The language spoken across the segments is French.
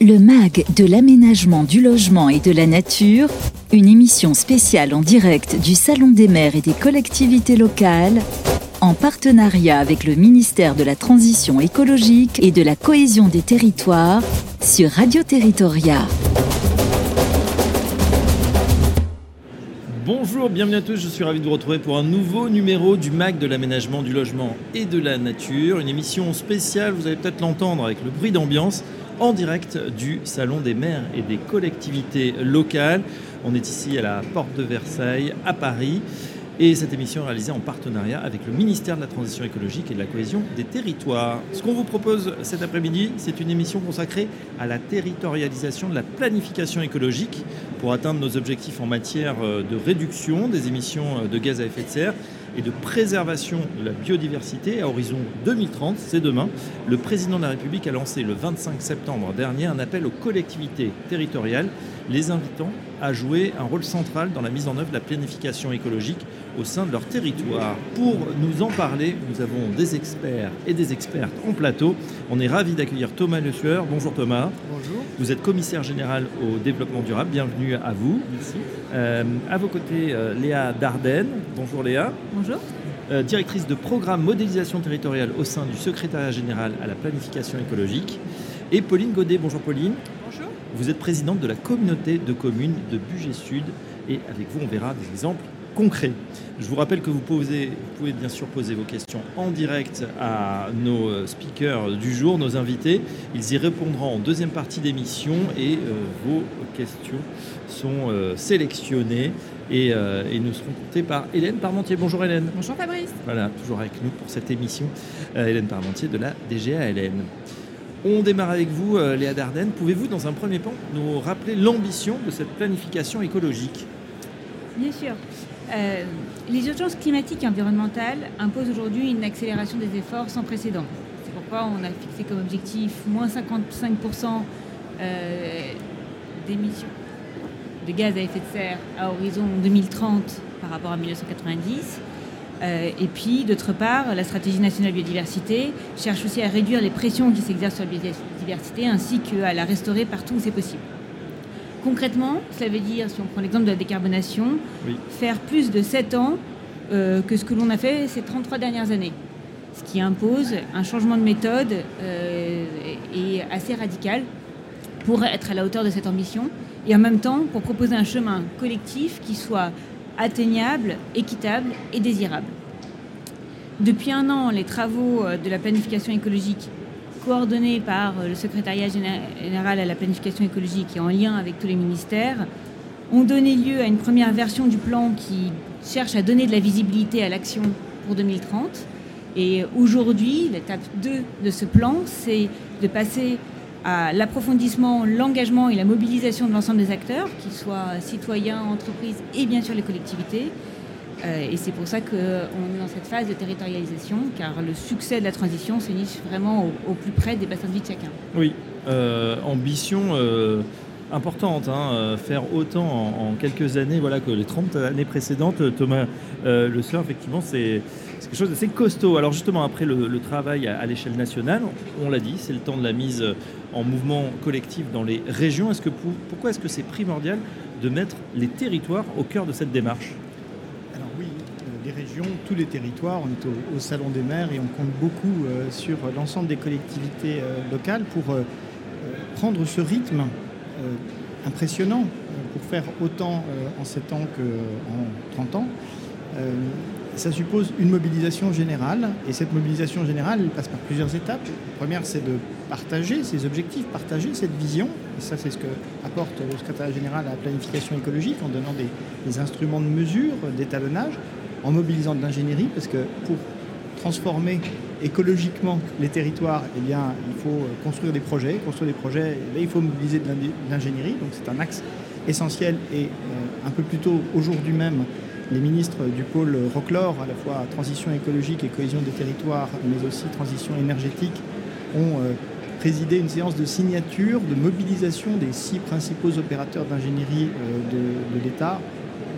Le MAG de l'aménagement du logement et de la nature, une émission spéciale en direct du Salon des maires et des collectivités locales, en partenariat avec le ministère de la Transition écologique et de la cohésion des territoires sur Radio Territoria. Bonjour, bienvenue à tous, je suis ravi de vous retrouver pour un nouveau numéro du MAC de l'aménagement du logement et de la nature, une émission spéciale, vous allez peut-être l'entendre avec le bruit d'ambiance, en direct du Salon des maires et des collectivités locales. On est ici à la Porte de Versailles, à Paris. Et cette émission est réalisée en partenariat avec le ministère de la Transition écologique et de la cohésion des territoires. Ce qu'on vous propose cet après-midi, c'est une émission consacrée à la territorialisation de la planification écologique pour atteindre nos objectifs en matière euh, de réduction des émissions euh, de gaz à effet de serre et de préservation de la biodiversité à horizon 2030, c'est demain. Le président de la République a lancé le 25 septembre dernier un appel aux collectivités territoriales, les invitant à jouer un rôle central dans la mise en œuvre de la planification écologique au sein de leur territoire. Pour nous en parler, nous avons des experts et des expertes en plateau. On est ravis d'accueillir Thomas Le Sueur. Bonjour Thomas. Bonjour. Vous êtes commissaire général au développement durable. Bienvenue à vous. Merci. Euh, à vos côtés, euh, Léa Dardenne. Bonjour Léa. Bonjour. Euh, directrice de programme modélisation territoriale au sein du secrétariat général à la planification écologique. Et Pauline Godet. Bonjour Pauline. Bonjour. Vous êtes présidente de la communauté de communes de Bugey Sud. Et avec vous, on verra des exemples concret. Je vous rappelle que vous, posez, vous, pouvez bien sûr poser vos questions en direct à nos euh, speakers du jour, nos invités. Ils y répondront en deuxième partie d'émission et euh, vos questions sont euh, sélectionnées et, euh, et, nous serons comptées par Hélène Parmentier. Bonjour Hélène. Bonjour Fabrice. Voilà, toujours avec nous pour cette émission. Euh, Hélène Parmentier de la DGALN. On démarre avec vous, euh, Léa Dardenne. Pouvez-vous, dans un premier temps, nous rappeler l'ambition de cette planification écologique? Bien sûr. Les urgences climatiques et environnementales imposent aujourd'hui une accélération des efforts sans précédent. C'est pourquoi on a fixé comme objectif moins 55% euh, d'émissions de gaz à effet de serre à horizon 2030 par rapport à 1990. Euh, et puis, d'autre part, la stratégie nationale biodiversité cherche aussi à réduire les pressions qui s'exercent sur la biodiversité ainsi qu'à la restaurer partout où c'est possible. Concrètement, cela veut dire, si on prend l'exemple de la décarbonation, oui. faire plus de 7 ans euh, que ce que l'on a fait ces 33 dernières années. Ce qui impose un changement de méthode euh, et assez radical pour être à la hauteur de cette ambition et en même temps pour proposer un chemin collectif qui soit atteignable, équitable et désirable. Depuis un an, les travaux euh, de la planification écologique coordonnés par le secrétariat général à la planification écologique et en lien avec tous les ministères, ont donné lieu à une première version du plan qui cherche à donner de la visibilité à l'action pour 2030. Et aujourd'hui, l'étape 2 de ce plan, c'est de passer l'approfondissement, l'engagement et la mobilisation de l'ensemble des acteurs, qu'ils soient citoyens, entreprises et bien sûr les collectivités, euh, et c'est pour ça qu'on est dans cette phase de territorialisation, car le succès de la transition se niche vraiment au, plus près des bassins de vie de chacun. Oui, euh, ambition euh, importante, hein, faire autant en, quelques années voilà, que les 30 années précédentes. Thomas Le Sueur, effectivement, c'est quelque chose d'assez costaud. Alors justement, après le, travail à, l'échelle nationale, on l'a dit, c'est le temps de la mise en mouvement collectif dans les régions. Est-ce que pour, pourquoi est-ce que c'est primordial de mettre les territoires au cœur de cette démarche? Les régions, tous les territoires. On est au, Salon des maires et on compte beaucoup euh, sur l'ensemble des collectivités euh, locales pour euh, prendre ce rythme impressionnant pour faire autant en 7 ans qu'en 30 ans. Ça suppose une mobilisation générale et cette mobilisation générale passe par plusieurs étapes. La première, c'est de partager ces objectifs, partager cette vision. Ça, c'est ce que apporte le secrétaire général à la planification écologique en donnant des, instruments de mesure, d'étalonnage en mobilisant de l'ingénierie, parce que pour transformer écologiquement les territoires, eh bien, il faut construire des projets. Construire des projets, eh il faut mobiliser de l'ingénierie. Donc c'est un axe essentiel. Et euh, un peu plus tôt, aujourd'hui même, les ministres du pôle Roclore, à la fois transition écologique et cohésion des territoires, mais aussi transition énergétique, ont euh, présidé une séance de signature, de mobilisation des six principaux opérateurs d'ingénierie euh, de, de l'État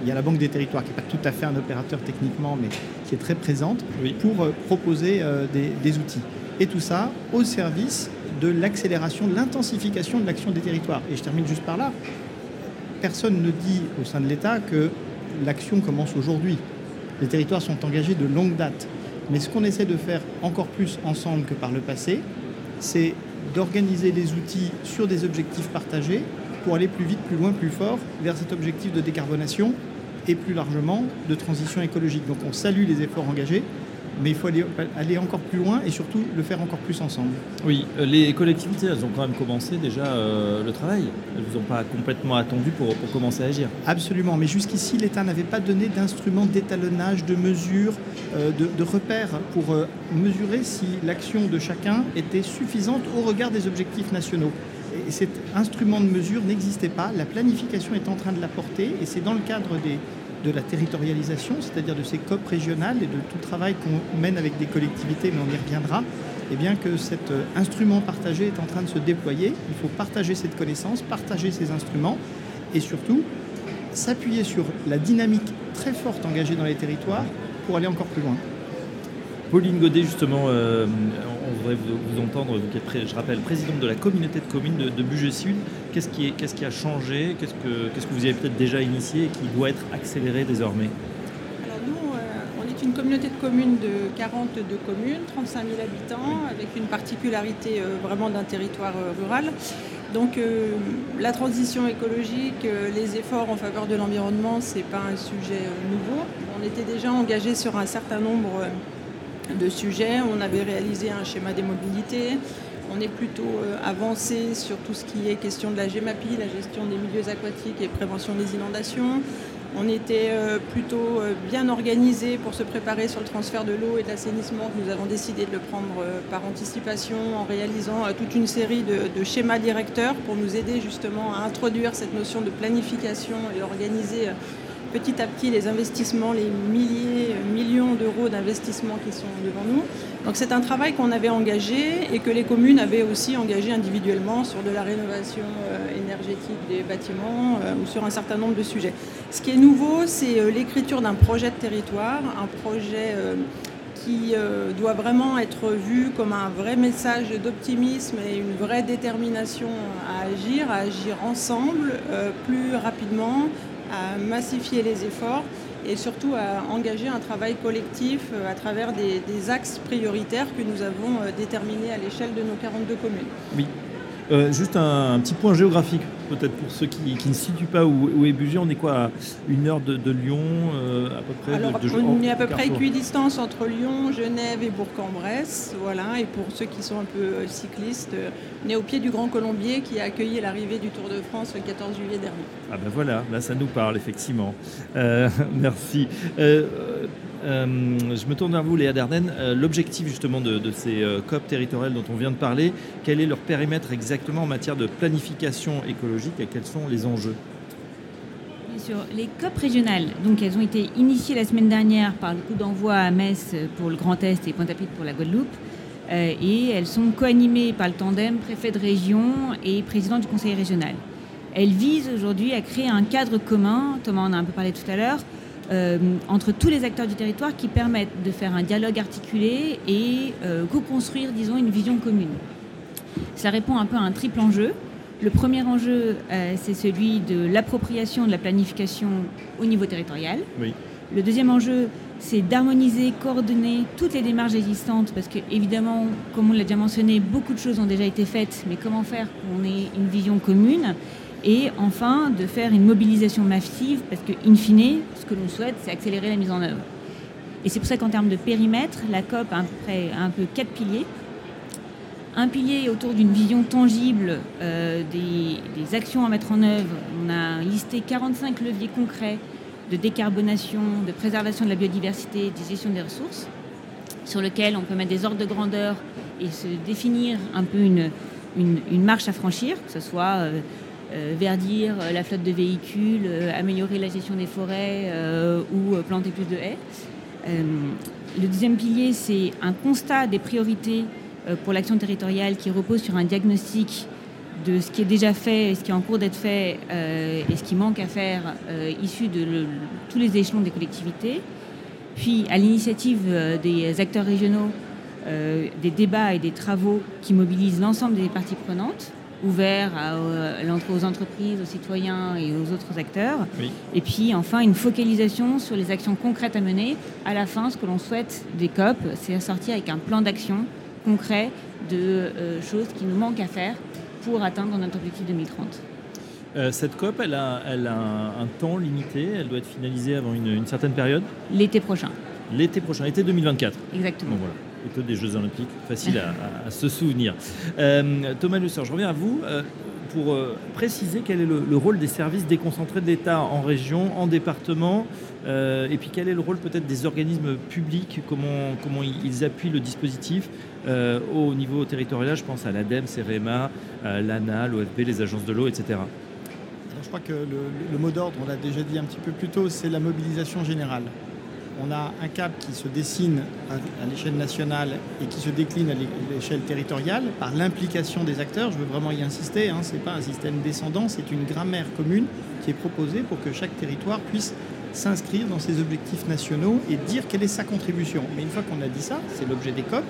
il y a la Banque des Territoires qui n'est pas tout à fait un opérateur techniquement, mais qui est très présente, oui. pour euh, proposer des, des, outils. Et tout ça au service de l'accélération, de l'intensification de l'action des territoires. Et je termine juste par là. Personne ne dit au sein de l'État que l'action commence aujourd'hui. Les territoires sont engagés de longue date. Mais ce qu'on essaie de faire encore plus ensemble que par le passé, c'est d'organiser les outils sur des objectifs partagés pour aller plus vite, plus loin, plus fort vers cet objectif de décarbonation et plus largement de transition écologique. Donc on salue les efforts engagés, mais il faut aller, encore plus loin et surtout le faire encore plus ensemble. Oui, euh, les collectivités, elles ont quand même commencé déjà euh, le travail. Elles ne vous ont pas complètement attendu pour, commencer à agir. Absolument, mais jusqu'ici, l'État n'avait pas donné d'instruments d'étalonnage, de mesures, euh, de, de, repères pour mesurer si l'action de chacun était suffisante au regard des objectifs nationaux. Et cet instrument de mesure n'existait pas. La planification est en train de l'apporter et c'est dans le cadre des, de la territorialisation, c'est-à-dire de ces COP régionales et de tout travail qu'on mène avec des collectivités, mais on y reviendra, et eh bien que cet euh, instrument partagé est en train de se déployer. Il faut partager cette connaissance, partager ces instruments et surtout s'appuyer sur la dynamique très forte engagée dans les territoires pour aller encore plus loin. Pauline Godet, justement, euh, on voudrait vous, entendre, je rappelle, présidente de la communauté de communes de, de Sud. Qu'est-ce qui, a changé? Qu'est-ce que, vous avez peut-être déjà initié et qui doit être accéléré désormais? Alors nous, euh, on est une communauté de communes de 42 communes, 35 000 habitants, avec une particularité euh, vraiment d'un territoire rural. Donc la transition écologique, les efforts en faveur de l'environnement, ce n'est pas un sujet nouveau. On était déjà engagé sur un certain nombre de sujets. On avait réalisé un schéma des mobilités. On est plutôt euh, avancé sur tout ce qui est question de la GEMAPI, la gestion des milieux aquatiques et prévention des inondations. On était euh, plutôt euh, bien organisé pour se préparer sur le transfert de l'eau et de l'assainissement. Nous avons décidé de le prendre par anticipation en réalisant toute une série de, schémas directeurs pour nous aider justement à introduire cette notion de planification et organiser petit à petit les investissements, les milliers, millions d'euros d'investissements qui sont devant nous. Donc c'est un travail qu'on avait engagé et que les communes avaient aussi engagé individuellement sur de la rénovation euh, énergétique des bâtiments euh, ou sur un certain nombre de sujets. Ce qui est nouveau, c'est euh, l'écriture d'un projet de territoire, un projet qui doit vraiment être vu comme un vrai message d'optimisme et une vraie détermination à agir, à agir ensemble, plus rapidement, à massifier les efforts et surtout à engager un travail collectif euh, à travers des, axes prioritaires que nous avons euh, déterminés à l'échelle de nos 42 communes. Euh, juste un, petit point géographique, peut-être pour ceux qui, ne situent pas où, est Bugey. On est quoi à Une heure de, Lyon, à peu près Alors, On est à peu près équidistance entre Lyon, Genève et Bourg-en-Bresse. Voilà. Et pour ceux qui sont un peu cyclistes, on est au pied du Grand Colombier qui a accueilli l'arrivée du Tour de France le 14 juillet dernier. Ah ben voilà, là ça nous parle effectivement. Euh, merci. Euh, euh, je me tourne vers vous, Léa Dardenne. L'objectif justement de, ces COP territoriales dont on vient de parler, quel est leur périmètre exactement en matière de planification écologique et quels sont les enjeux? Sur les COP régionales, donc elles ont été initiées la semaine dernière par le coup d'envoi à Metz pour le Grand Est et Pointe-à-Pitre pour la Guadeloupe. Euh, et elles sont co-animées par le tandem préfet de région et président du conseil régional. Elles visent aujourd'hui à créer un cadre commun, Thomas en a un peu parlé tout à l'heure, euh, entre tous les acteurs du territoire qui permettent de faire un dialogue articulé et euh, co-construire, disons, une vision commune. Ça répond un peu à un triple enjeu. Le premier enjeu, c'est celui de l'appropriation de la planification au niveau territorial. Oui. Le deuxième enjeu, c'est d'harmoniser, coordonner toutes les démarches existantes, parce que évidemment, comme on l'a déjà mentionné, beaucoup de choses ont déjà été faites, mais comment faire qu'on ait une vision commune et enfin de faire une mobilisation massive, parce que in fine, ce que l'on souhaite, c'est accélérer la mise en œuvre. Et c'est pour ça qu'en termes de périmètre, la COP a un peu quatre piliers. Un pilier autour d'une vision tangible euh, des, actions à mettre en œuvre. On a listé 45 leviers concrets de décarbonation, de préservation de la biodiversité, de gestion des ressources, sur lequel on peut mettre des ordres de grandeur et se définir un peu une, marche à franchir, que ce soit euh, verdir euh, la flotte de véhicules, améliorer la gestion des forêts ou planter plus de haies. le deuxième pilier, c'est un constat des priorités pour l'action territoriale qui repose sur un diagnostic de ce qui est déjà fait, ce qui est en cours d'être fait euh, et ce qui manque à faire, euh, issu de tous les échelons des collectivités. Puis, à l'initiative euh, des acteurs régionaux, des débats et des travaux qui mobilisent l'ensemble des parties prenantes ouvert aux entreprises, aux citoyens et aux autres acteurs. Et puis enfin une focalisation sur les actions concrètes à mener. À la fin, ce que l'on souhaite des COP, c'est sortir avec un plan d'action concret de euh, choses qui nous manquent à faire pour atteindre notre objectif 2030. Euh, cette COP, elle a, elle a un, temps limité, elle doit être finalisée avant une, certaine période L'été prochain. L'été prochain, l'été 2024. Exactement. voilà plutôt des Jeux Olympiques, facile à, se souvenir. Euh, Thomas Lusseur, je reviens à vous euh, pour euh, préciser quel est le, rôle des services déconcentrés de l'État en région, en département, et puis quel est le rôle peut-être des organismes publics, comment, comment ils appuient le dispositif au niveau territorial, je pense à l'ADEME, CEREMA, l'ANA, l'OFB, les agences de l'eau, etc. je crois que le, le mot d'ordre, on l'a déjà dit un petit peu plus tôt, c'est la mobilisation générale on a un cap qui se dessine à, l'échelle nationale et qui se décline à l'échelle territoriale par l'implication des acteurs. Je veux vraiment y insister, hein, ce n'est pas un système descendant, c'est une grammaire commune qui est proposée pour que chaque territoire puisse s'inscrire dans ses objectifs nationaux et dire quelle est sa contribution. Mais une fois qu'on a dit ça, c'est l'objet des COP,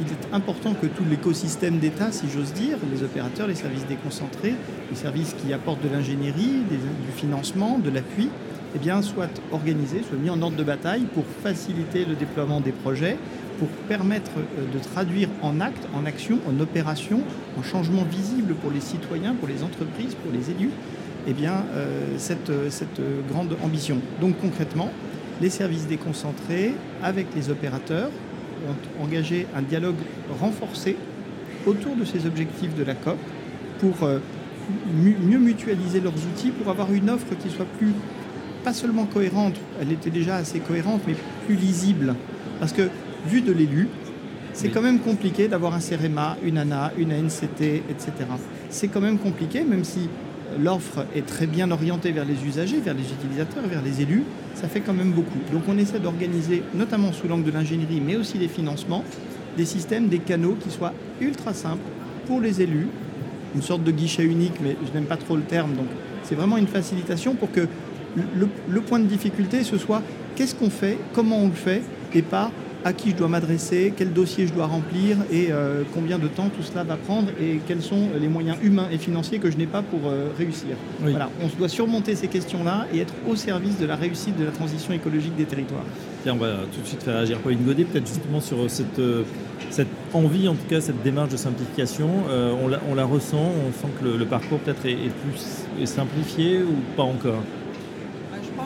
il est important que tout l'écosystème d'État, si j'ose dire, les opérateurs, les services déconcentrés, les services qui apportent de l'ingénierie, du financement, de l'appui, eh bien, soit organisé, soit mis en ordre de bataille pour faciliter le déploiement des projets, pour permettre euh, de traduire en actes, en action, en opération, en changement visible pour les citoyens, pour les entreprises, pour les élus, eh bien, euh, cette, euh, cette grande ambition. Donc concrètement, les services déconcentrés avec les opérateurs ont engagé un dialogue renforcé autour de ces objectifs de la COP pour mieux mutualiser leurs outils, pour avoir une offre qui soit plus pas seulement cohérente, elle était déjà assez cohérente, mais plus lisible. Parce que, vu de l'élu, c'est quand même compliqué d'avoir un CEREMA, une ANA, une ANCT, etc. C'est quand même compliqué, même si l'offre est très bien orientée vers les usagers, vers les utilisateurs, vers les élus, ça fait quand même beaucoup. Donc on essaie d'organiser, notamment sous l'angle de l'ingénierie, mais aussi des financements, des systèmes, des canaux qui soient ultra simples pour les élus, une sorte de guichet unique, mais je n'aime pas trop le terme, donc c'est vraiment une facilitation pour que le, point de difficulté, ce soit qu'est-ce qu'on fait, comment on le fait, et pas à qui je dois m'adresser, quel dossier je dois remplir et euh, combien de temps tout cela va prendre et quels sont les moyens humains et financiers que je n'ai pas pour euh, réussir. Voilà, on doit surmonter ces questions-là et être au service de la réussite de la transition écologique des territoires. Tiens, on va tout de suite faire réagir Pauline Godet, peut-être justement sur cette, euh, cette envie, en tout cas cette démarche de simplification. on, la, on, la, ressent, on sent que le, parcours peut-être est, est, plus est simplifié ou pas encore?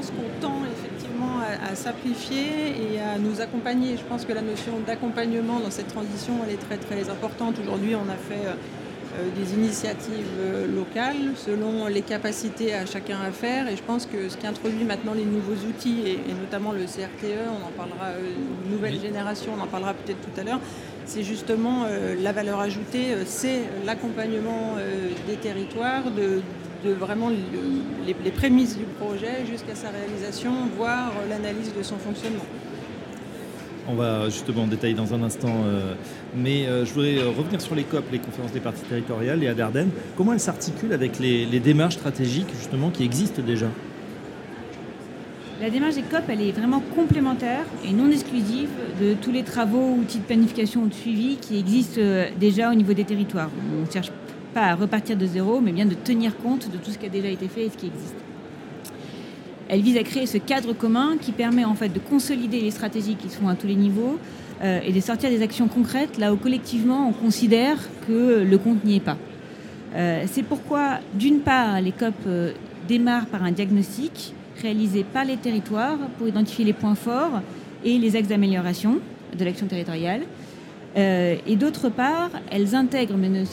Qu'on tend effectivement à, simplifier et à nous accompagner. Je pense que la notion d'accompagnement dans cette transition, elle est très très importante. Aujourd'hui, on a fait euh, euh, des initiatives euh, locales selon les capacités à chacun à faire. Et je pense que ce qui introduit maintenant les nouveaux outils, et, notamment le CRTE, on en parlera, nouvelle génération, on en parlera peut-être tout à l'heure, c'est justement la valeur ajoutée, c'est l'accompagnement des territoires, de, de vraiment les, prémices du projet jusqu'à sa réalisation, voire l'analyse de son fonctionnement. On va justement en détailler dans un instant, euh, mais euh, je voudrais euh, revenir sur les COP, les conférences des parties territoriales, et à Dardenne. Comment elles s'articulent avec les, démarches stratégiques justement qui existent déjà? La démarche des COP, elle est vraiment complémentaire et non exclusive de tous les travaux, outils de planification ou de suivi qui existent déjà au niveau des territoires. On cherche à repartir de zéro, mais bien de tenir compte de tout ce qui a déjà été fait et ce qui existe. Elle vise à créer ce cadre commun qui permet en fait de consolider les stratégies qui sont à tous les niveaux euh, et de sortir des actions concrètes là où collectivement on considère que le compte n'y est pas. Euh, c'est pourquoi, d'une part, les COP euh, démarrent par un diagnostic réalisé par les territoires pour identifier les points forts et les axes d'amélioration de l'action territoriale. et d'autre part, elles intègrent mais ne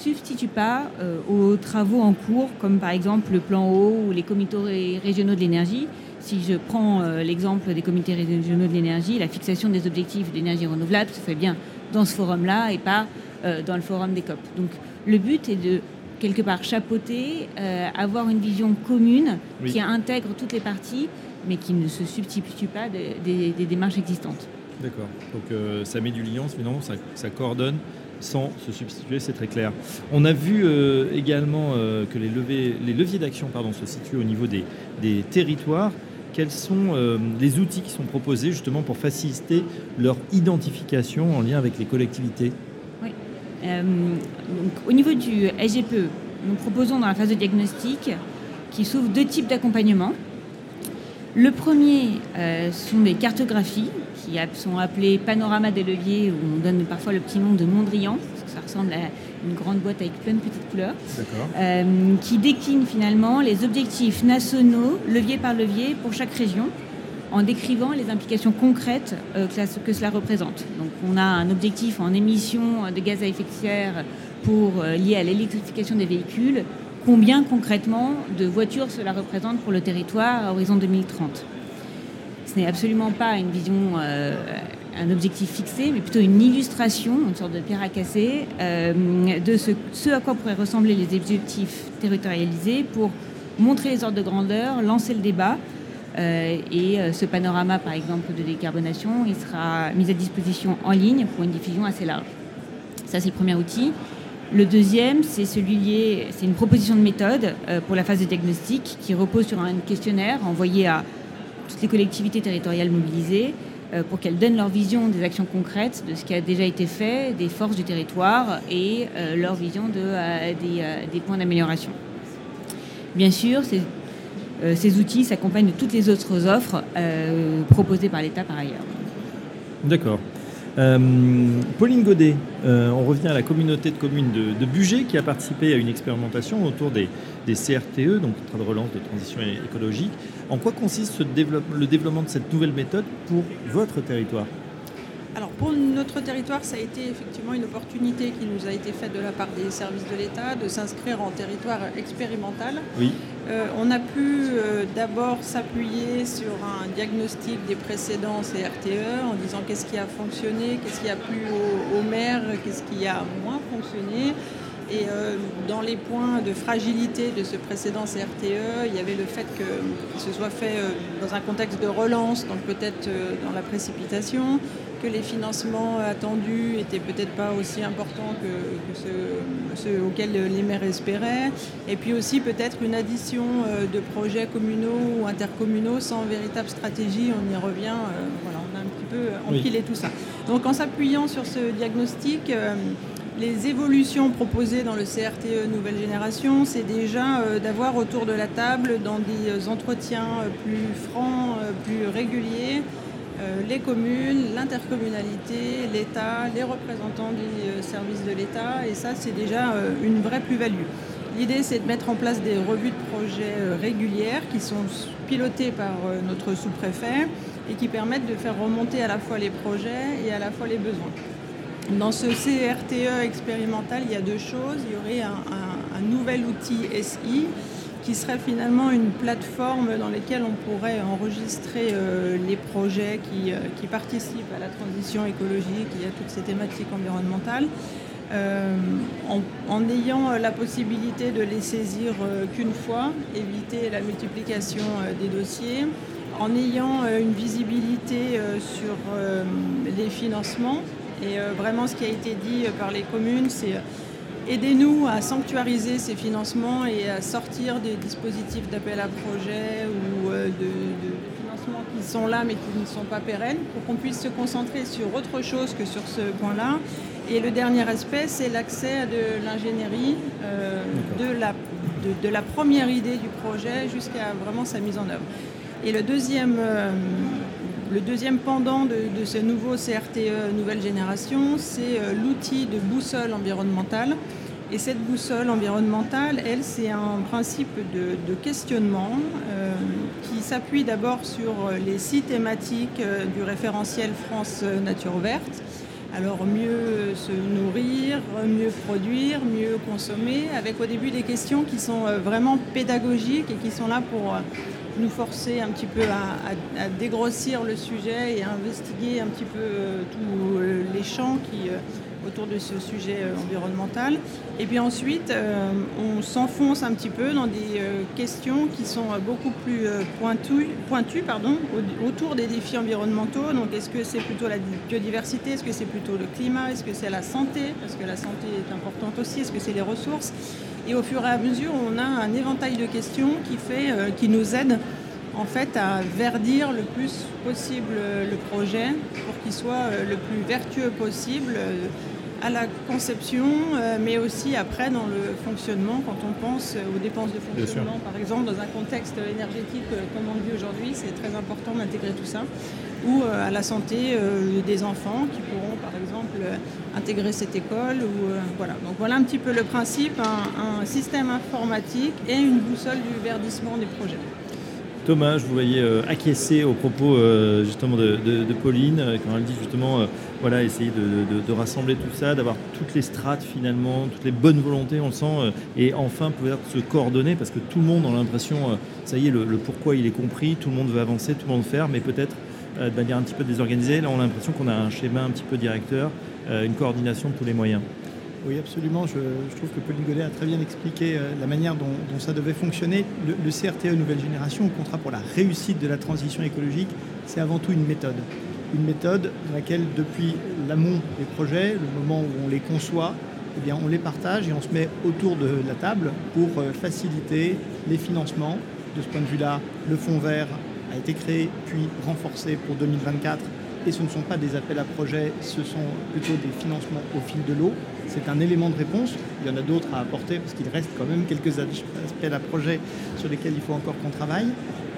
substitue pas euh, aux travaux en cours, comme par exemple le plan eau ou les comités régionaux de l'énergie. Si je prends euh, l'exemple des comités régionaux de l'énergie, la fixation des objectifs d'énergie renouvelable se fait bien dans ce forum-là et pas euh, dans le forum des COP. Donc le but est de quelque part chapeauter, avoir une vision commune qui intègre toutes les parties, mais qui ne se substitue pas des, démarches existantes. D'accord. Donc ça met du lien, finalement, ça, ça coordonne sans se substituer, c'est très clair. On a vu euh, également euh, que les, leviers d'action se situent au niveau des, territoires. quels sont les outils qui sont proposés justement pour faciliter leur identification en lien avec les collectivités? Oui. au niveau du SGPE, nous proposons dans la phase de diagnostic qui s'ouvre deux types d'accompagnement. Le premier euh, sont des cartographies qui sont appelées panorama des leviers, où on donne parfois le petit nom de Mondrian, parce que ça ressemble à une grande boîte avec plein de petites couleurs, euh, qui décline finalement les objectifs nationaux, levier par levier, pour chaque région, en décrivant les implications concrètes euh, que, cela représente. Donc on a un objectif en émissions de gaz à effet de serre pour, lié à l'électrification des véhicules, combien concrètement de voitures cela représente pour le territoire à horizon 2030. Ce n'est absolument pas une vision, euh, un objectif fixé, mais plutôt une illustration, une sorte de pierre à casser, euh, de ce, à quoi pourraient ressembler les objectifs territorialisés pour montrer les ordres de grandeur, lancer le débat. Euh, et ce panorama, par exemple, de décarbonation, il sera mis à disposition en ligne pour une diffusion assez large. Ça, c'est le premier outil. Le deuxième, c'est celui lié, c'est une proposition de méthode pour la phase de diagnostic qui repose sur un questionnaire envoyé à toutes les collectivités territoriales mobilisées euh, pour qu'elles donnent leur vision des actions concrètes, de ce qui a déjà été fait, des forces du territoire et euh, leur vision de, des, points d'amélioration. Bien sûr, ces outils s'accompagnent de toutes les autres offres proposées par l'État par ailleurs. D'accord. Euh, Pauline Godet, euh, on revient à la communauté de communes de, de, qui a participé à une expérimentation autour des, CRTE, donc train de relance de transition écologique. En quoi consiste le développement de cette nouvelle méthode pour votre territoire? Alors pour notre territoire, ça a été effectivement une opportunité qui nous a été faite de la part des services de l'État de s'inscrire en territoire expérimental. Oui. Euh, on a pu euh, d'abord s'appuyer sur un diagnostic des précédents CRTE en disant qu'est-ce qui a fonctionné, qu'est-ce qui a plu aux, maires, qu'est-ce qui a moins fonctionné. Et euh, dans les points de fragilité de ce précédent CRTE, il y avait le fait que ce soit fait dans un contexte de relance, donc peut-être dans la précipitation, que les financements attendus étaient peut-être pas aussi importants que, ceux, auxquels les maires espéraient. Et puis aussi peut-être une addition euh, de projets communaux ou intercommunaux sans véritable stratégie. On y revient. Euh, voilà, on a un petit peu empilé tout ça. Donc en s'appuyant sur ce diagnostic, euh, les évolutions proposées dans le CRTE Nouvelle Génération, c'est déjà d'avoir autour de la table, dans des entretiens plus francs, plus réguliers, les communes, l'intercommunalité, l'État, les représentants des euh, services de l'État. Et ça, c'est déjà euh, une vraie plus-value. L'idée, c'est de mettre en place des revues de projets régulières qui sont pilotées par notre sous-préfet et qui permettent de faire remonter à la fois les projets et à la fois les besoins. Dans ce CRTE expérimental, il y a deux choses. Il y aurait un nouvel outil SI qui serait finalement une plateforme dans laquelle on pourrait enregistrer euh, les projets qui, euh, qui, participent à la transition écologique et à toutes ces thématiques environnementales, euh, en, ayant la possibilité de les saisir qu'une fois, éviter la multiplication des dossiers, en ayant une visibilité sur les financements. Et vraiment ce qui a été dit par les communes, c'est Aidez-nous à sanctuariser ces financements et à sortir des dispositifs d'appel à projet ou euh, de, financements qui sont là mais qui ne sont pas pérennes pour qu'on puisse se concentrer sur autre chose que sur ce point-là. Et le dernier aspect, c'est l'accès à de l'ingénierie euh, de, la, première idée du projet jusqu'à vraiment sa mise en œuvre. Et le deuxième, euh, le deuxième pendant de, ce nouveau CRTE nouvelle génération, c'est euh, l'outil de boussole environnementale. Et cette boussole environnementale, elle, c'est un principe de, questionnement euh, qui s'appuie d'abord sur les six thématiques euh, du référentiel France Nature Verte. Alors mieux se nourrir, mieux produire, mieux consommer, avec au début des questions qui sont vraiment pédagogiques et qui sont là pour nous forcer un petit peu à, dégrossir le sujet et à investiguer un petit peu euh, tous euh, les champs qui, euh, autour de ce sujet environnemental. Et puis ensuite, on s'enfonce un petit peu dans des questions qui sont beaucoup plus pointues, pointues pardon, autour des défis environnementaux. Donc est-ce que c'est plutôt la biodiversité? Est-ce que c'est plutôt le climat? Est-ce que c'est la santé? Parce que la santé est importante aussi. Est-ce que c'est les ressources? Et au fur et à mesure, on a un éventail de questions qui, qui nous aide en fait à verdir le plus possible le projet pour qu'il soit le plus vertueux possible à la conception, mais aussi après dans le fonctionnement, quand on pense aux dépenses de fonctionnement, par exemple, dans un contexte énergétique comme on le vit aujourd'hui, c'est très important d'intégrer tout ça ou euh, à la santé euh, des enfants qui pourront par exemple intégrer cette école. Ou, euh, voilà. Donc voilà un petit peu le principe, un, système informatique et une boussole du verdissement des projets. Thomas, vous voyais acquiescer aux propos justement de, Pauline quand elle dit justement voilà essayer de, rassembler tout ça, d'avoir toutes les strates finalement, toutes les bonnes volontés, on le sent, et enfin pouvoir se coordonner parce que tout le monde a l'impression, ça y est, le, le, pourquoi il est compris, tout le monde veut avancer, tout le monde faire, mais peut-être euh, de manière un petit peu désorganisée. Là, on a l'impression qu'on a un schéma un petit peu directeur, euh, une coordination de tous les moyens. Oui, absolument. Je, trouve que Pauline Godet a très bien expliqué euh, la manière dont, ça devait fonctionner. Le, CRTE Nouvelle Génération, le contrat pour la réussite de la transition écologique, c'est avant tout une méthode. Une méthode dans laquelle, depuis l'amont des projets, le moment où on les conçoit, eh on les partage et on se met autour de la table pour faciliter les financements. De ce point de vue-là, le fonds vert a été créé puis renforcé pour 2024. Et ce ne sont pas des appels à projets, ce sont plutôt des financements au fil de l'eau. C'est un élément de réponse. Il y en a d'autres à apporter parce qu'il reste quand même quelques appels à projets sur lesquels il faut encore qu'on travaille.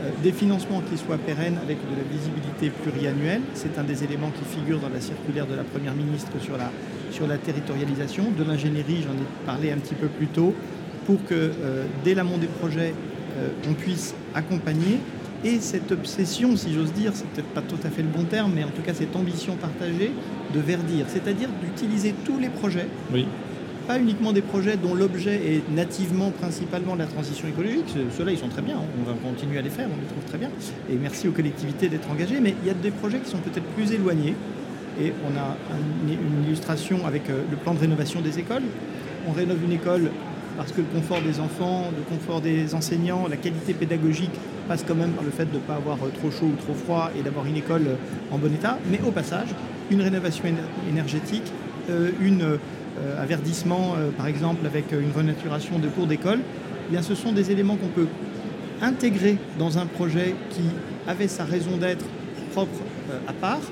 Euh, des financements qui soient pérennes avec de la visibilité pluriannuelle. C'est un des éléments qui figure dans la circulaire de la Première ministre sur la, sur la territorialisation. De l'ingénierie, j'en ai parlé un petit peu plus tôt, pour que euh, dès l'amont des projets, euh, on puisse accompagner et cette obsession, si j'ose dire, c'est peut-être pas tout à fait le bon terme, mais en tout cas cette ambition partagée de verdir, c'est-à-dire d'utiliser tous les projets, oui. pas uniquement des projets dont l'objet est nativement principalement la transition écologique, ceux-là ils sont très bien, on va continuer à les faire, on les trouve très bien, et merci aux collectivités d'être engagées, mais il y a des projets qui sont peut-être plus éloignés, et on a une illustration avec euh, le plan de rénovation des écoles. On rénove une école parce que le confort des enfants, le confort des enseignants, la qualité pédagogique passe quand même par le fait de ne pas avoir euh, trop chaud ou trop froid et d'avoir une école euh, en bon état, mais au passage, une rénovation énergétique, euh, un verdissement par exemple avec une renaturation de cours d'école, eh ce sont des éléments qu'on peut intégrer dans un projet qui avait sa raison d'être propre à part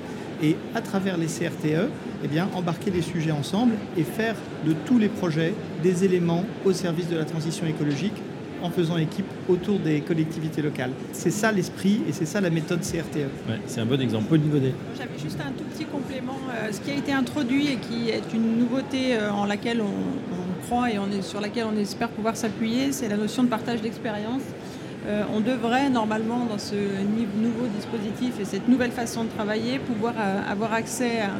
et à travers les CRTE, eh bien, embarquer les sujets ensemble et faire de tous les projets des éléments au service de la transition écologique en faisant équipe autour des collectivités locales. C'est ça l'esprit et c'est ça la méthode CRTE. c'est un bon exemple. Pauline Godet. J'avais juste un tout petit complément. Euh, ce qui a été introduit et qui est une nouveauté euh, en laquelle on, croit et on est, sur laquelle on espère pouvoir s'appuyer, c'est la notion de partage d'expérience. Euh, on devrait normalement dans ce nouveau dispositif et cette nouvelle façon de travailler pouvoir avoir accès à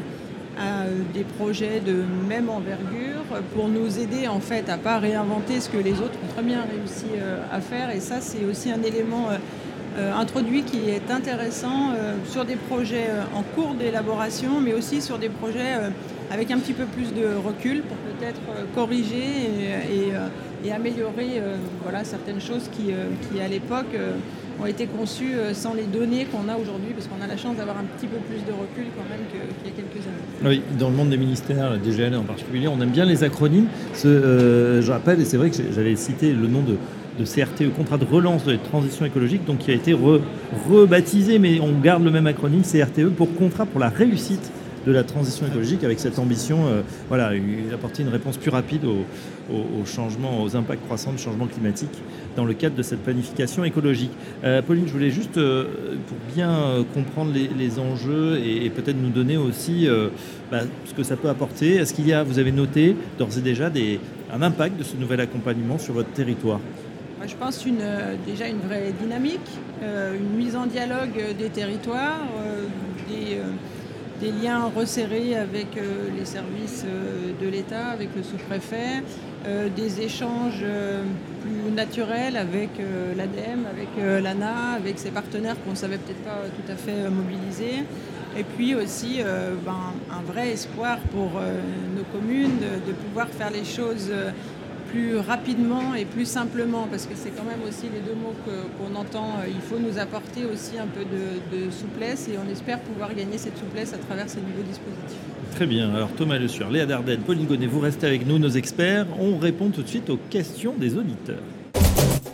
à des projets de même envergure pour nous aider en fait à pas réinventer ce que les autres ont très bien réussi euh, à faire. Et ça c'est aussi un élément euh, euh, introduit qui est intéressant sur des projets en cours d'élaboration mais aussi sur des projets avec un petit peu plus de recul pour peut-être corriger et, améliorer voilà, certaines choses qui à l'époque ont été conçus euh, sans les données qu'on a aujourd'hui, parce qu'on a la chance d'avoir un petit peu plus de recul quand même qu'il y a quelques années. Oui, dans le monde des ministères, DGL en particulier, on aime bien les acronymes. Euh, je rappelle, et c'est vrai que j'allais citer le nom de, de CRTE, contrat de relance de la transition écologique, donc qui a été rebaptisé, mais on garde le même acronyme, CRTE, pour contrat pour la réussite de la transition écologique avec cette ambition, euh, voilà, d'apporter une réponse plus rapide aux, changements, aux impacts croissants du changement climatique dans le cadre de cette planification écologique. Euh, Pauline, je voulais juste, euh, pour bien comprendre les, enjeux et, peut-être nous donner aussi bah, ce que ça peut apporter, est-ce qu'il y a, vous avez noté d'ores et déjà un impact de ce nouvel accompagnement sur votre territoire? Je pense déjà une vraie dynamique, une mise en dialogue des territoires, des, des liens resserrés avec euh, les services euh, de l'État, avec le sous-préfet, euh, des échanges plus naturels avec l'ADEME, avec l'ANA, avec ses partenaires qu'on ne savait peut-être pas tout à fait mobiliser. Et puis aussi ben, un vrai espoir pour nos communes de, pouvoir faire les choses plus rapidement et plus simplement, parce que c'est quand même aussi les deux mots qu'on entend. Euh, il faut nous apporter aussi un peu de, souplesse et on espère pouvoir gagner cette souplesse à travers ces nouveaux dispositifs. Très bien. Alors Thomas Le Sueur, Léa Dardenne, Pauline Gonnet, vous restez avec nous, nos experts. On répond tout de suite aux questions des auditeurs.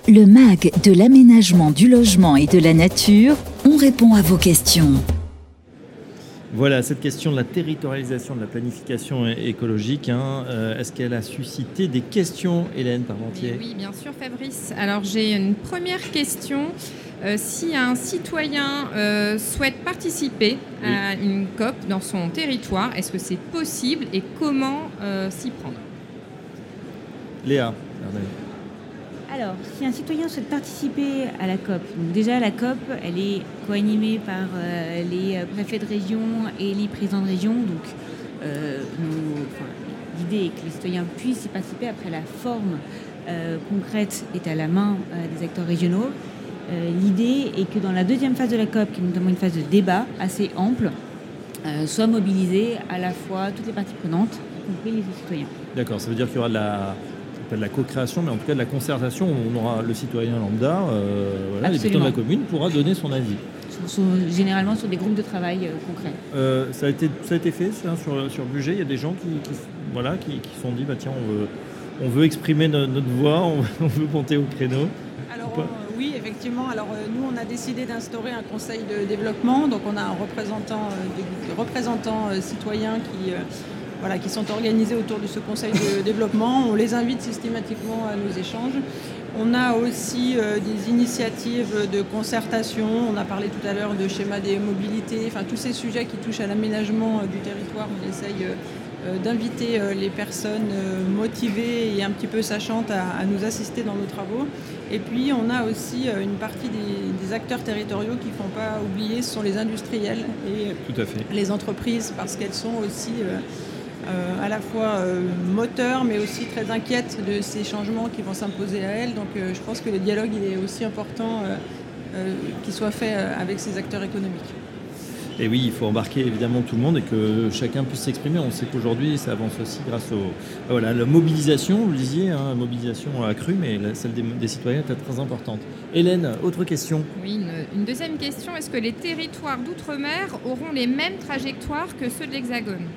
Le MAG de l'aménagement du logement et de la nature, on répond à vos questions. Voilà, cette question de la territorialisation de la planification écologique, hein, euh, est-ce qu'elle a suscité des questions, Hélène Parmentier Oui, bien sûr, Fabrice. Alors j'ai une première question. Euh, si un citoyen euh, souhaite participer à une COP dans son territoire, est-ce que c'est possible et comment s'y prendre? Léa. Alors, si un citoyen souhaite participer à la COP, déjà la COP, elle est co-animée par euh, les préfets de région et les présidents de région. Donc, euh, l'idée est que les citoyens puissent y participer. Après, la forme euh, concrète est à la main des acteurs régionaux. l'idée est que dans la deuxième phase de la COP, qui est notamment une phase de débat assez ample, soient mobilisées à la fois toutes les parties prenantes, y compris les citoyens. D'accord, ça veut dire qu'il y aura de la pas de la co-création, mais en tout cas de la concertation. On aura le citoyen lambda, euh, voilà, de la commune, pourra donner son avis. généralement sur des groupes de travail euh, concrets. Euh, ça, a été, ça a été fait ça, sur, sur budget. Il y a des gens qui, voilà, qui, qui sont dit bah, tiens, on veut, on veut exprimer notre, voix, on, veut monter au créneau. Alors, oui, effectivement. Alors, nous, on a décidé d'instaurer un conseil de développement. Donc, on a un représentant, des, représentants citoyens qui voilà, qui sont organisés autour de ce conseil de développement. On les invite systématiquement à nos échanges. On a aussi euh, des initiatives de concertation. On a parlé tout à l'heure de schéma des mobilités, enfin tous ces sujets qui touchent à l'aménagement euh, du territoire. On essaye euh, d'inviter les personnes motivées et un petit peu sachantes à, nous assister dans nos travaux. Et puis on a aussi une partie des, acteurs territoriaux qui ne font pas oublier, ce sont les industriels et les entreprises parce qu'elles sont aussi euh, à la fois euh, moteur, mais aussi très inquiète de ces changements qui vont s'imposer à elle. Donc euh, je pense que le dialogue il est aussi important qu'il soit fait avec ces acteurs économiques. Et oui, il faut embarquer évidemment tout le monde et que chacun puisse s'exprimer. On sait qu'aujourd'hui, ça avance aussi grâce au, voilà, la mobilisation, vous le disiez, hein, mobilisation accrue, mais celle des, citoyens est très importante. Hélène, autre question Oui, une deuxième question. Est-ce que les territoires d'outre-mer auront les mêmes trajectoires que ceux de l'Hexagone?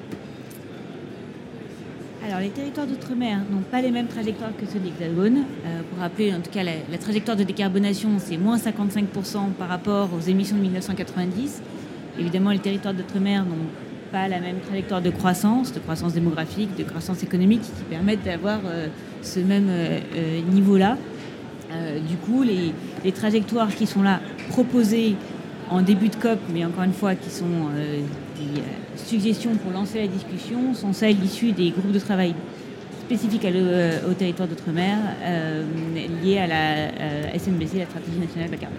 Alors, les territoires d'outre-mer n'ont pas les mêmes trajectoires que ceux de l'Hexagone. Euh, pour rappeler, en tout cas, la, trajectoire de décarbonation, c'est moins 55% par rapport aux émissions de 1990. Évidemment, les territoires d'outre-mer n'ont pas la même trajectoire de croissance, de croissance démographique, de croissance économique, qui permettent d'avoir euh, ce même euh, niveau-là. du coup, les, les, trajectoires qui sont là proposées en début de COP, mais encore une fois, qui sont des suggestions pour lancer la discussion sont celles issues des groupes de travail spécifiques euh, au territoire d'outre-mer euh, liés à la euh, SNBC, la stratégie nationale de la carbone.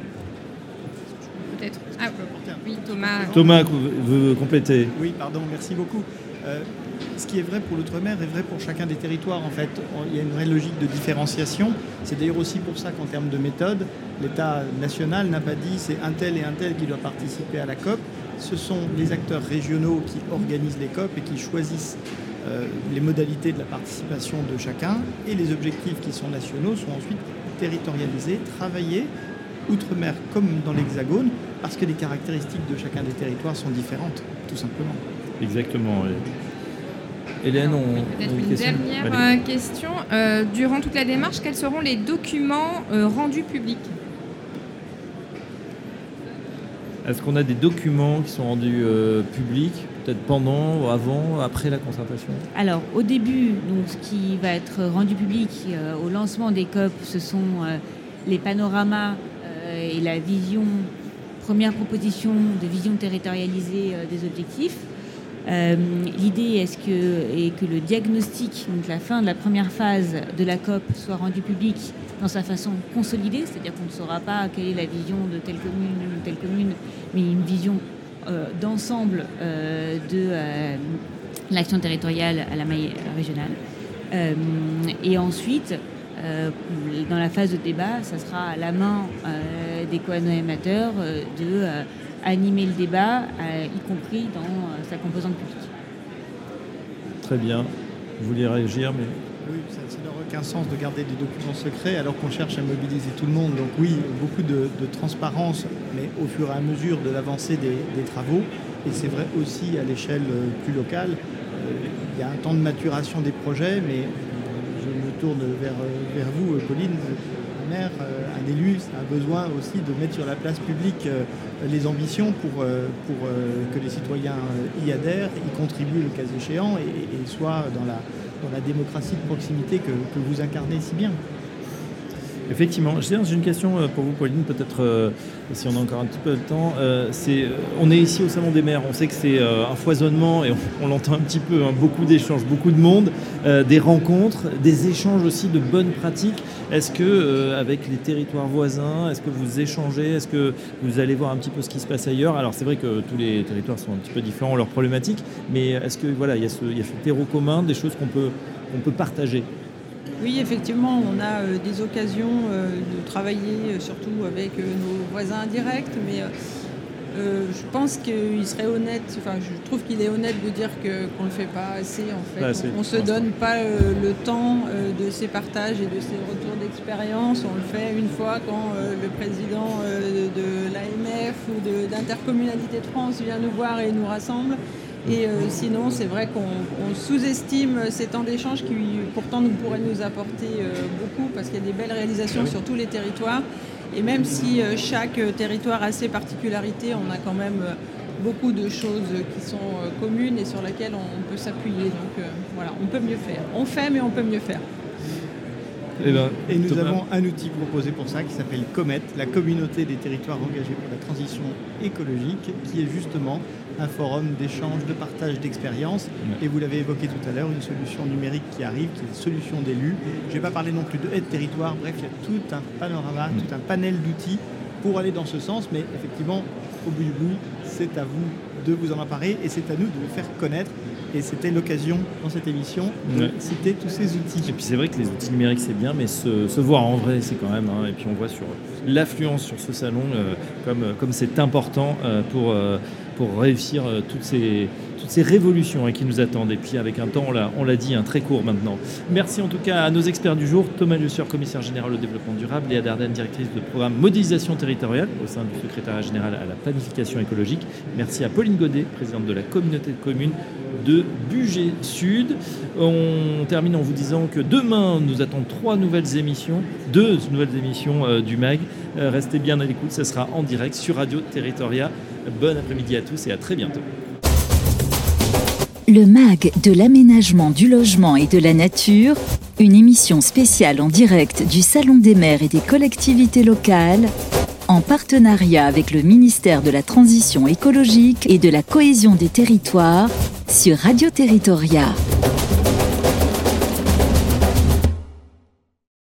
Peut-être. Ah, oui, Thomas. Thomas veut compléter. Oui, pardon, merci beaucoup. Ce qui est vrai pour l'outre-mer est vrai pour chacun des territoires. En fait, il y a une vraie logique de différenciation. C'est d'ailleurs aussi pour ça qu'en termes de méthode, l'État national n'a pas dit c'est un tel et un tel qui doit participer à la COP ce sont les acteurs régionaux qui organisent les COP et qui choisissent euh, les modalités de la participation de chacun et les objectifs qui sont nationaux sont ensuite territorialisés, travaillés, outre-mer comme dans l'Hexagone, parce que les caractéristiques de chacun des territoires sont différentes, tout simplement. Exactement. Hélène, on, peut-être une, dernière euh, question. Euh, durant toute la démarche, quels seront les documents rendus publics? Est-ce qu'on a des documents qui sont rendus euh, publics, peut-être pendant, avant, après la concertation? Alors, au début, donc, ce qui va être rendu public euh, au lancement des COP, ce sont euh, les panoramas et la vision, première proposition de vision territorialisée des objectifs. L'idée est, que, le diagnostic, donc la fin de la première phase de la COP, soit rendu public dans sa façon consolidée, c'est-à-dire qu'on ne saura pas quelle est la vision de telle commune ou telle commune, mais une vision euh, d'ensemble euh, de euh, l'action territoriale à la maille régionale. et ensuite, dans la phase de débat, ça sera à la main des co-animateurs de animer le débat, y compris dans sa composante publique. Très bien. Vous vouliez réagir, mais oui, ça, n'aurait aucun sens de garder des documents secrets alors qu'on cherche à mobiliser tout le monde. Donc oui, beaucoup de, transparence, mais au fur et à mesure de l'avancée des, travaux. Et c'est vrai aussi à l'échelle euh, plus locale. Euh, il y a un temps de maturation des projets, mais je me tourne vers, vers vous, Pauline, maire, un élu, a besoin aussi de mettre sur la place publique les ambitions pour, pour que les citoyens y adhèrent, y contribuent le cas échéant et, soient dans la, dans la démocratie de proximité que, vous incarnez si bien. Effectivement, j'ai une question euh, pour vous, Pauline, peut-être euh, si on a encore un petit peu de temps. Euh, on est ici au Salon des maires, on sait que c'est un foisonnement et on, l'entend un petit peu, hein, beaucoup d'échanges, beaucoup de monde, des rencontres, des échanges aussi de bonnes pratiques. Est-ce que, avec les territoires voisins, est-ce que vous échangez, est-ce que vous allez voir un petit peu ce qui se passe ailleurs? Alors c'est vrai que tous les territoires sont un petit peu différents, leurs problématiques, mais est-ce que voilà, il y a ce, il y a ce terreau commun, des choses qu'on peut, qu'on peut partager? Oui, effectivement, on a euh, des occasions euh, de travailler euh, surtout avec nos voisins directs, mais je pense qu'il serait honnête, enfin je trouve qu'il est honnête de dire qu'on ne le fait pas assez en fait. on ne se donne pas le temps de ces partages et de ces retours d'expérience. On le fait une fois quand le président de l'AMF ou d'Intercommunalité de France vient nous voir et nous rassemble. Et euh, sinon, c'est vrai qu'on sous-estime ces temps d'échange qui pourtant nous pourraient nous apporter euh, beaucoup parce qu'il y a des belles réalisations sur tous les territoires. Et même si euh, chaque territoire a ses particularités, on a quand même beaucoup de choses qui sont communes et sur lesquelles on peut s'appuyer. Donc voilà, on peut mieux faire. On fait, mais on peut mieux faire. Eh ben, et, nous avons un outil proposé pour ça qui s'appelle Comet, la communauté des territoires engagés pour la transition écologique, qui est justement un forum d'échange, de partage d'expériences. Et vous l'avez évoqué tout à l'heure, une solution numérique qui arrive, qui est une solution d'élus. Je ne vais pas parler non plus de aide territoire, bref, il y a tout un panorama, tout un panel d'outils pour aller dans ce sens, mais effectivement, au bout du bout, c'est à vous de vous en emparer et c'est à nous de le faire connaître et c'était l'occasion dans cette émission de citer tous ces outils. Et puis c'est vrai que les outils numériques c'est bien, mais se, voir en vrai c'est quand même. Hein. et puis on voit sur l'affluence sur ce salon euh, comme comme c'est important euh, pour euh, pour réussir toutes ces toutes ces révolutions hein, qui nous attendent. Et puis avec un temps, on l'a dit, un très court maintenant. Merci en tout cas à nos experts du jour, Thomas Lusseur, commissaire général au développement durable, Léa Dardenne, directrice de programme modélisation territoriale au sein du secrétariat général à la planification écologique. Merci à Pauline Godet, présidente de la communauté de communes de Bugé Sud. On termine en vous disant que demain, nous attendons trois nouvelles émissions, deux nouvelles émissions euh, du MAG. Euh, restez bien à l'écoute, ce sera en direct sur Radio Territoria. Bon après-midi à tous et à très bientôt. Le MAG de l'aménagement du logement et de la nature, une émission spéciale en direct du Salon des maires et des collectivités locales en partenariat avec le ministère de la Transition écologique et de la cohésion des territoires sur Radio Territoria.